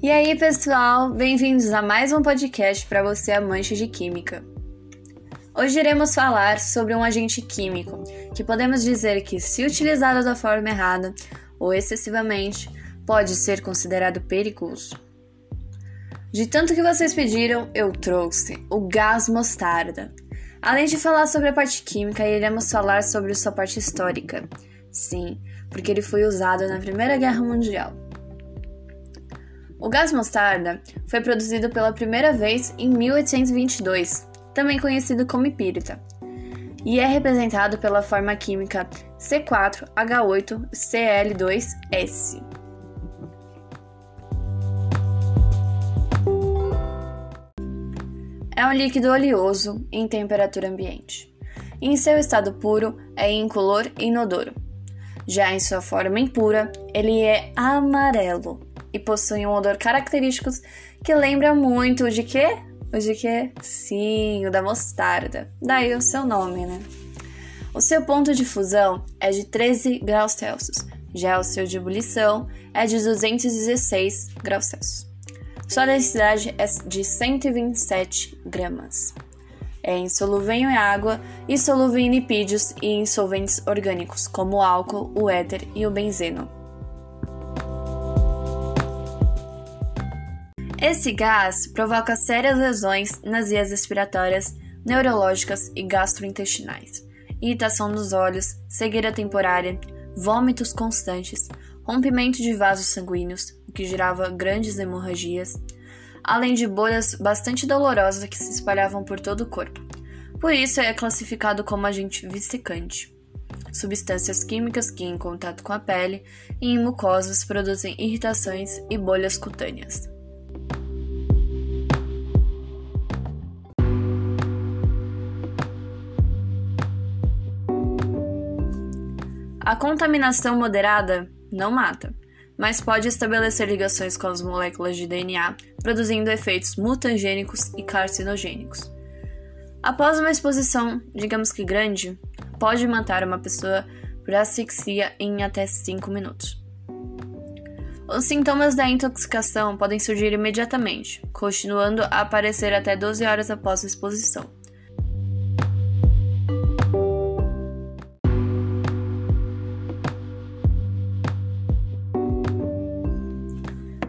E aí, pessoal, bem-vindos a mais um podcast para você amante de química. Hoje iremos falar sobre um agente químico que podemos dizer que, se utilizado da forma errada ou excessivamente, pode ser considerado perigoso. De tanto que vocês pediram, eu trouxe o gás mostarda. Além de falar sobre a parte química, iremos falar sobre sua parte histórica. Sim, porque ele foi usado na Primeira Guerra Mundial. O gás mostarda foi produzido pela primeira vez em 1822, também conhecido como pírita, e é representado pela forma química C4H8Cl2S. É um líquido oleoso em temperatura ambiente. Em seu estado puro, é incolor e inodoro. Já em sua forma impura, ele é amarelo e possui um odor característico que lembra muito de quê? O de quê? Sim, o da mostarda. Daí o seu nome, né? O seu ponto de fusão é de 13 graus Celsius. Já o seu de ebulição é de 216 graus Celsius. Sua densidade é de 127 gramas. É insolúvel em água e solúvel em lipídios e em solventes orgânicos, como o álcool, o éter e o benzeno. Esse gás provoca sérias lesões nas vias respiratórias, neurológicas e gastrointestinais, irritação dos olhos, cegueira temporária, vômitos constantes, rompimento de vasos sanguíneos, o que gerava grandes hemorragias, além de bolhas bastante dolorosas que se espalhavam por todo o corpo. Por isso é classificado como agente vissecante. Substâncias químicas que, em contato com a pele e em mucosas, produzem irritações e bolhas cutâneas. A contaminação moderada não mata, mas pode estabelecer ligações com as moléculas de DNA, produzindo efeitos mutagênicos e carcinogênicos. Após uma exposição, digamos que grande, pode matar uma pessoa por asfixia em até 5 minutos. Os sintomas da intoxicação podem surgir imediatamente, continuando a aparecer até 12 horas após a exposição.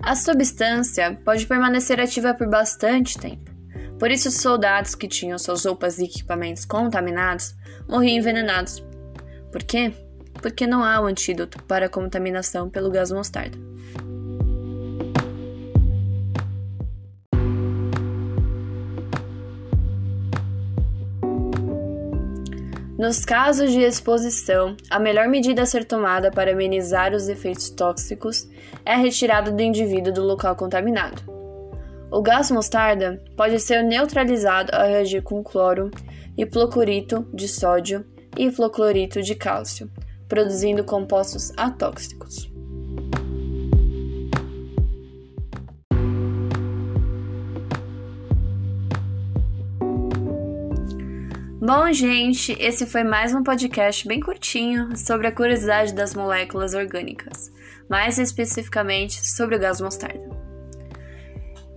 A substância pode permanecer ativa por bastante tempo. Por isso, os soldados que tinham suas roupas e equipamentos contaminados morriam envenenados. Por quê? Porque não há um antídoto para a contaminação pelo gás mostarda. Nos casos de exposição, a melhor medida a ser tomada para amenizar os efeitos tóxicos é a retirada do indivíduo do local contaminado. O gás mostarda pode ser neutralizado ao reagir com cloro, hipoclorito de sódio e hipoclorito de cálcio, produzindo compostos atóxicos. Bom, gente, esse foi mais um podcast bem curtinho sobre a curiosidade das moléculas orgânicas, mais especificamente sobre o gás mostarda.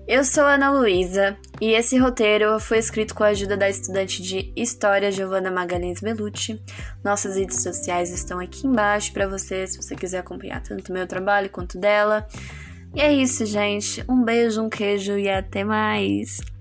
Eu sou Ana Luísa e esse roteiro foi escrito com a ajuda da estudante de História Giovanna Magalhães Belucci. Nossas redes sociais estão aqui embaixo para você, se você quiser acompanhar tanto meu trabalho quanto dela. E é isso, gente. Um beijo, um queijo e até mais!